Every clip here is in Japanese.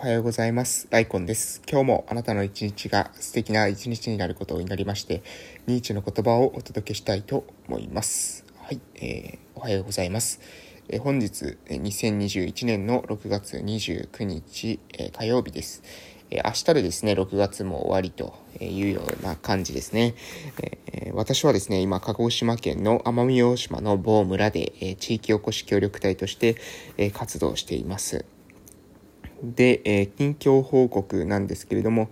おはようございます。ライコンです。今日もあなたの一日が素敵な一日になることを祈りまして、ニーチェの言葉をお届けしたいと思います。はい、えー、おはようございます。えー、本日、2021年の6月29日、えー、火曜日です。え明日でですね、6月も終わりというような感じですね。え私はですね、今、鹿児島県の奄美大島の某村で、え地域おこし協力隊として、え活動しています。で、えー、近況報告なんですけれども、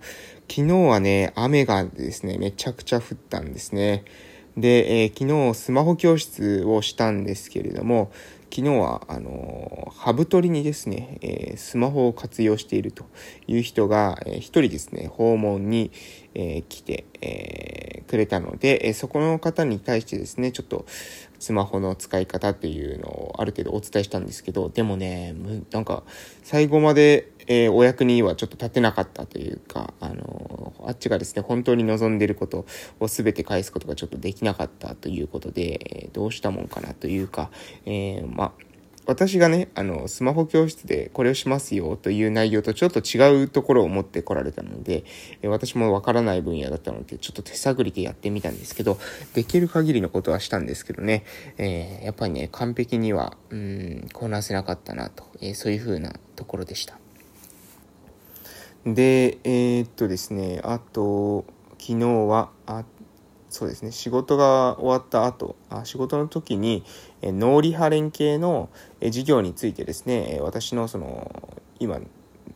昨日はね、雨がですね、めちゃくちゃ降ったんですね。で、えー、昨日スマホ教室をしたんですけれども、昨日は、あのハブ取りにですね、えー、スマホを活用しているという人が、えー、一人ですね、訪問に、えー、来て、えくれたので、えそこの方に対してですね、ちょっとスマホの使い方っていうのをある程度お伝えしたんですけど、でもね、なんか最後まで、えお役にはちょっと立てなかったというか、あのあっちがですね、本当に望んでることを全て返すことがちょっとできなかったということで、えどうしたもんかなというか、えまあ、私がね、あの、スマホ教室でこれをしますよという内容とちょっと違うところを持ってこられたので、私もわからない分野だったので、ちょっと手探りでやってみたんですけど、できる限りのことはしたんですけどね、えー、やっぱりね、完璧には、うん、こなせなかったなと、えー、そういう風なところでした。で、えー、っとですね、あと、昨日は、あそうですね、仕事が終わった後、あ仕事の時に、脳リハ連携の、事業についてですね、私のその、今、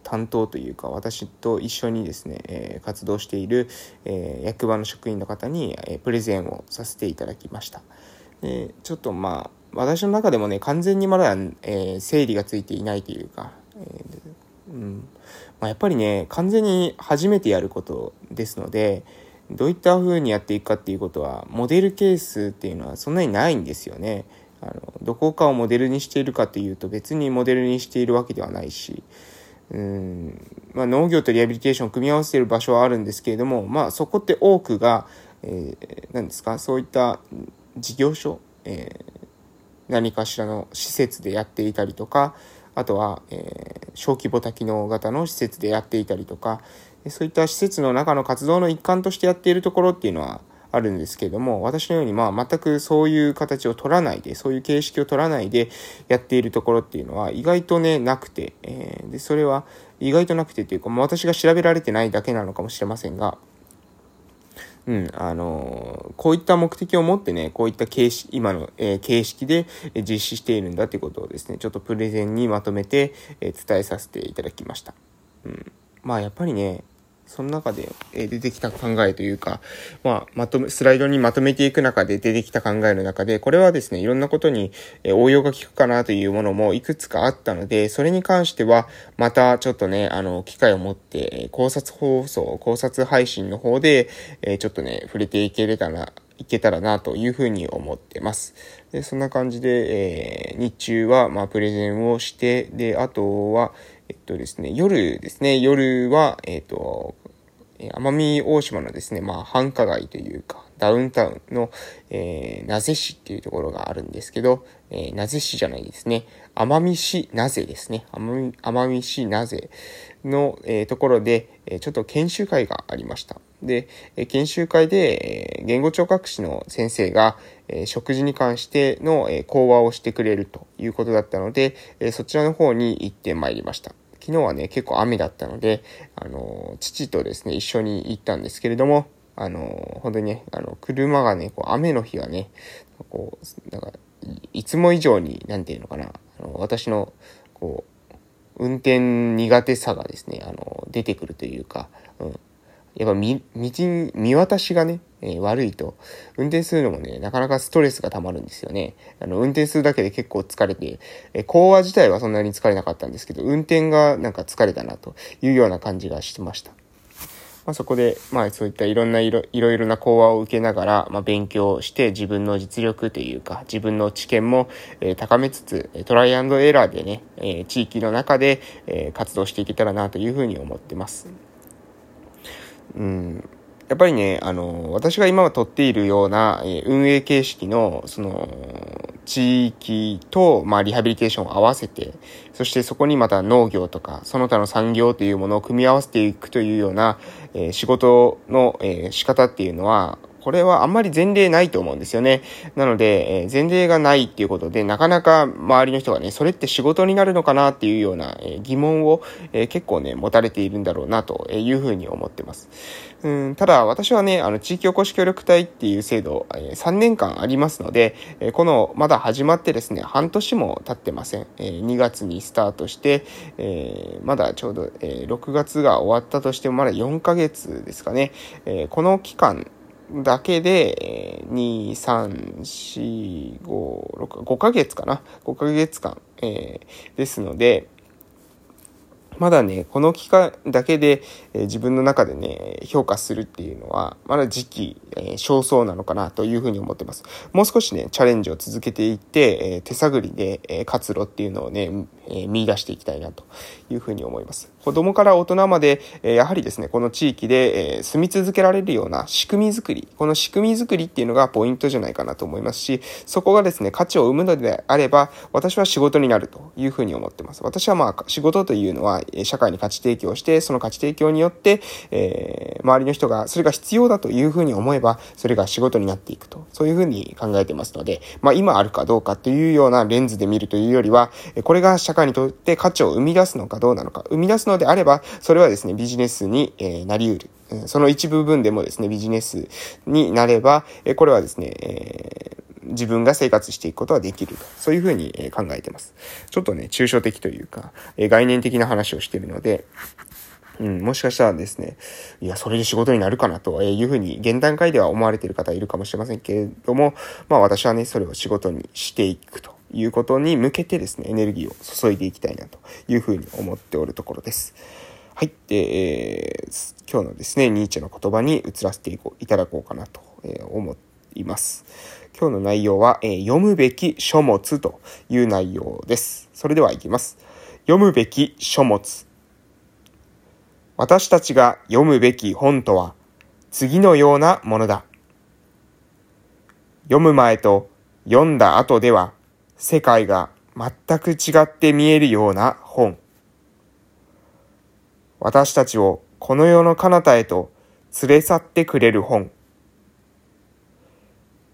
担当というか、私と一緒にですね、え活動している、え役場の職員の方に、えプレゼンをさせていただきました。でちょっとまあ、私の中でもね、完全にまだ、え整理がついていないというか、うんまあ、やっぱりね、完全に初めてやることですので、どういった風にやっていくかっていうことは、モデルケースっていうのはそんなにないんですよね。あのどこかをモデルにしているかというと別にモデルにしているわけではないし、うんまあ、農業とリハビリテーションを組み合わせている場所はあるんですけれども、まあ、そこって多くが、えー、何ですかそういった事業所、えー、何かしらの施設でやっていたりとかあとは、えー、小規模多機能型の施設でやっていたりとか、そういった施設の中の活動の一環としてやっているところっていうのはあるんですけれども、私のようにまあ全くそういう形を取らないで、そういう形式を取らないでやっているところっていうのは意外とね、なくて、えー、で、それは意外となくてっていうか、まあ、私が調べられてないだけなのかもしれませんが、うん、あのこういった目的を持ってね、こういった形式、今の、えー、形式で実施しているんだってことをですね、ちょっとプレゼンにまとめて、えー、伝えさせていただきました。うん。まあやっぱりね、その中で出てきた考えというか、まあ、まとめ、スライドにまとめていく中で出てきた考えの中で、これはですね、いろんなことに応用が効くかなというものもいくつかあったので、それに関しては、またちょっとね、あの、機会を持って、考察放送、考察配信の方で、ちょっとね、触れていけれたら、いけたらなというふうに思ってます。で、そんな感じで、えー、日中は、まあ、プレゼンをして、で、あとは、えっとですね、夜ですね、夜は、えっと、奄美大島のですね、まあ、繁華街というか、ダウンタウンの、えー、名瀬市っていうところがあるんですけど、えー、名瀬市じゃないですね、奄美市名瀬ですね、奄美市名瀬。の、え、ところで、え、ちょっと研修会がありました。で、え、研修会で、え、言語聴覚士の先生が、え、食事に関しての、え、講話をしてくれるということだったので、え、そちらの方に行ってまいりました。昨日はね、結構雨だったので、あの、父とですね、一緒に行ったんですけれども、あの、本当にね、あの、車がね、こう雨の日はね、こう、なんか、いつも以上に、なんていうのかな、あの私の、こう、運転苦手さがですね、あの、出てくるというか、うん。やっぱ道、見渡しがね、えー、悪いと、運転するのもね、なかなかストレスが溜まるんですよね。あの、運転するだけで結構疲れて、えー、講話自体はそんなに疲れなかったんですけど、運転がなんか疲れたなというような感じがしてました。まあ、そこで、まあそういったいろんないろいろな講話を受けながら、まあ、勉強して自分の実力というか、自分の知見も、えー、高めつつ、トライアンドエラーでね、えー、地域の中で、えー、活動していけたらなというふうに思ってます。うん。やっぱりね、あの、私が今は取っているような、え、運営形式の、その、地域と、まあ、リハビリテーションを合わせて、そしてそこにまた農業とか、その他の産業というものを組み合わせていくというような、えー、仕事の、えー、仕方っていうのは、これはあんまり前例ないと思うんですよね。なので、え、前例がないっていうことで、なかなか周りの人がね、それって仕事になるのかなっていうような、え、疑問を、え、結構ね、持たれているんだろうなというふうに思ってます。うん、ただ、私はね、あの、地域おこし協力隊っていう制度、え、3年間ありますので、え、この、まだ始まってですね、半年も経ってません。え、2月にスタートして、え、まだちょうど、え、6月が終わったとしても、まだ4ヶ月ですかね。え、この期間、だけで、2、3、4、5、6、5ヶ月かな ?5 ヶ月間、えー、ですので、まだね、この期間だけで、えー、自分の中でね、評価するっていうのは、まだ時期、えー、少々なのかなというふうに思ってます。もう少しね、チャレンジを続けていって、えー、手探りで、え、活路っていうのをね、え、見出していきたいなというふうに思います。子供から大人まで、え、やはりですね、この地域で、え、住み続けられるような仕組み作り、この仕組み作りっていうのがポイントじゃないかなと思いますし、そこがですね、価値を生むのであれば、私は仕事になるというふうに思ってます。私はまあ、仕事というのは、社会に価値提供して、その価値提供によって、えー、周りの人がそれが必要だというふうに思えば、それが仕事になっていくと。そういうふうに考えてますので、まあ今あるかどうかというようなレンズで見るというよりは、これが社社会にとって価値を生み出すのかどうなのか、生み出すのであれば、それはですね、ビジネスに、えなり得る。その一部分でもですね、ビジネスになれば、えこれはですね、え自分が生活していくことはできると。そういうふうに考えてます。ちょっとね、抽象的というか、概念的な話をしているので、うん、もしかしたらですね、いや、それで仕事になるかなというふうに、現段階では思われている方いるかもしれませんけれども、まあ私はね、それを仕事にしていくということに向けてですね、エネルギーを注いでいきたいなというふうに思っておるところです。はい。で、えー、今日のですね、ニーチェの言葉に移らせていこういただこうかなと思います。今日の内容は、えー、読むべき書物という内容です。それではいきます。読むべき書物。私たちが読むべき本とは次のようなものだ。読む前と読んだ後では世界が全く違って見えるような本。私たちをこの世の彼方へと連れ去ってくれる本。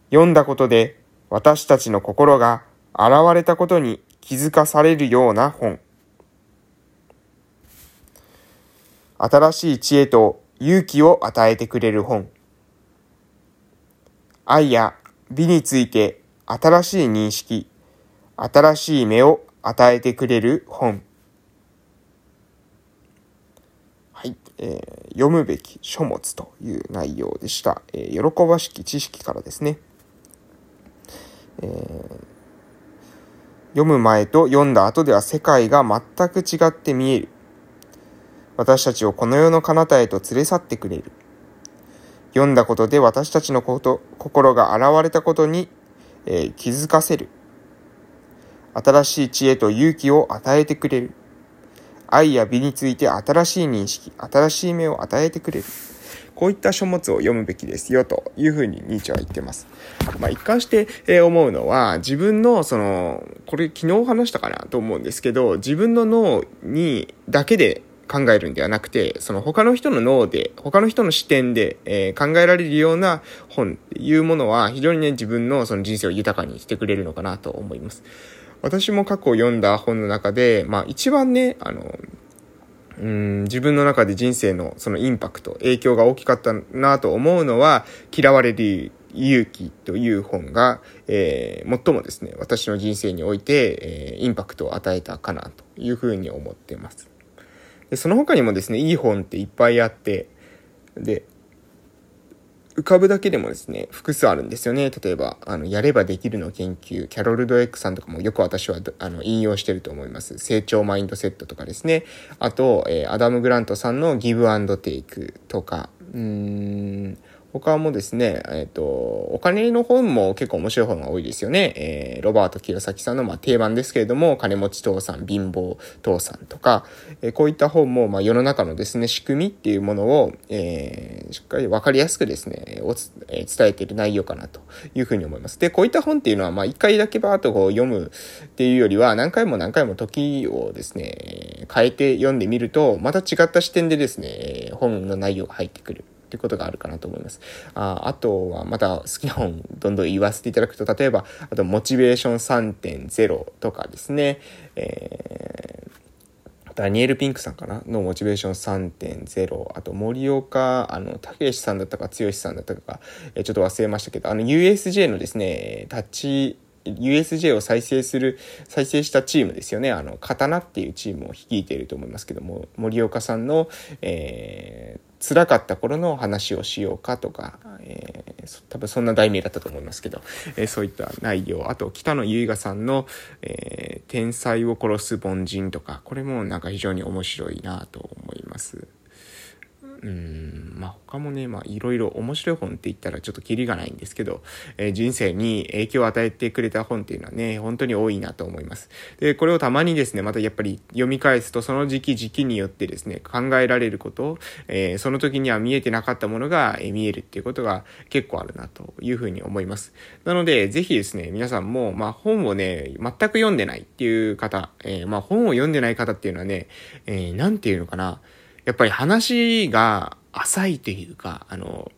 読んだことで私たちの心が現れたことに気づかされるような本。新しい知恵と勇気を与えてくれる本。愛や美について新しい認識、新しい目を与えてくれる本。はい、えー、読むべき書物という内容でした。えー、喜ばしき知識からですね。えー、読む前と読んだ後では世界が全く違って見える。私たちをこの世の彼方へと連れ去ってくれる。読んだことで私たちのこと、心が現れたことに、えー、気づかせる。新しい知恵と勇気を与えてくれる。愛や美について新しい認識、新しい目を与えてくれる。こういった書物を読むべきですよというふうにニーチェは言ってます。まあ一貫して思うのは自分のその、これ昨日話したかなと思うんですけど、自分の脳にだけで考えるんではなくて、その他の人の脳で、他の人の視点で、え、考えられるような本っていうものは非常にね、自分のその人生を豊かにしてくれるのかなと思います。私も過去読んだ本の中で、まあ一番ね、あの、うん自分の中で人生のそのインパクト、影響が大きかったなと思うのは、嫌われる勇気という本が、えー、最もですね、私の人生において、えー、インパクトを与えたかなというふうに思っています。で、その他にもですね、いい本っていっぱいあって、で、浮かぶだけでもですね、複数あるんですよね。例えば、あの、やればできるの研究、キャロル・ドエックさんとかもよく私は、あの、引用してると思います。成長マインドセットとかですね。あと、えー、アダム・グラントさんのギブアンドテイクとか、うーん、他もですね、えっ、ー、と、お金の本も結構面白い本が多いですよね。えー、ロバート清崎さんのまあ定番ですけれども、金持ち父さん、貧乏父さんとか、えー、こういった本もまあ世の中のですね、仕組みっていうものを、えー、しっかりわかりやすくですね、おつ、えー、伝えている内容かなというふうに思います。で、こういった本っていうのはまあ一回だけバーッとこう読むっていうよりは、何回も何回も時をですね、変えて読んでみると、また違った視点でですね、本の内容が入ってくる。っていうことがあるかなと思います。ああとは、また好きな本、どんどん言わせていただくと、例えば、あと、モチベーション3.0とかですね、えー、ダニエル・ピンクさんかな？のモチベーション3.0。あと、森岡、あの、たけしさんだったか、剛さんだったか、えー、ちょっと忘れましたけど、あの、USJ のですね、立ち、USJ を再生する、再生したチームですよね。あの、刀っていうチームを率いていると思いますけども、森岡さんの、えー、辛かった頃の話をしようかとか、えー、多分そんな題名だったと思いますけど、えー、そういった内容。あと、北野由香さんの、えー、天才を殺す凡人とか、これもなんか非常に面白いなと思います。うん、まあ他もね、まあいろいろ面白い本って言ったらちょっとキリがないんですけど、えー、人生に影響を与えてくれた本っていうのはね、本当に多いなと思います。で、これをたまにですね、またやっぱり読み返すとその時期時期によってですね、考えられること、えー、その時には見えてなかったものが、見えるっていうことが結構あるなというふうに思います。なので、ぜひですね、皆さんも、まあ本をね、全く読んでないっていう方、えー、まあ本を読んでない方っていうのはね、えー、なんていうのかな、やっぱり話が浅いというか、あの、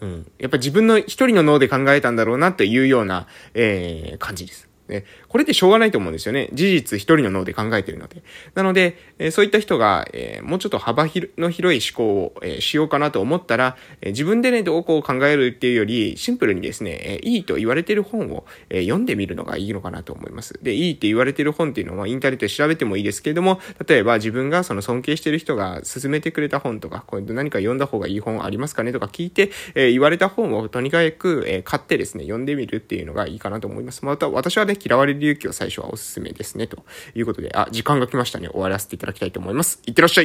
うん。やっぱ自分の一人の脳で考えたんだろうなっていうような、えー、感じです。ね、これってしょうがないと思うんですよね。事実一人の脳で考えてるので。なので、え、そういった人が、え、もうちょっと幅の広い思考を、え、しようかなと思ったら、え自分でね、どうこう考えるっていうより、シンプルにですね、えいいと言われてる本を、え読んでみるのがいいのかなと思います。で、いいって言われてる本っていうのは、インターネットで調べてもいいですけれども、例えば自分がその尊敬してる人が勧めてくれた本とか、これ何か読んだ方がいい本ありますかねとか聞いて、え言われた本をとにかく、え買ってですね、読んでみるっていうのがいいかなと思います。また、私はねね、嫌われる勇気を最初はおすすめですね。ということで、あ、時間が来ましたね。終わらせていただきたいと思います。いってらっしゃい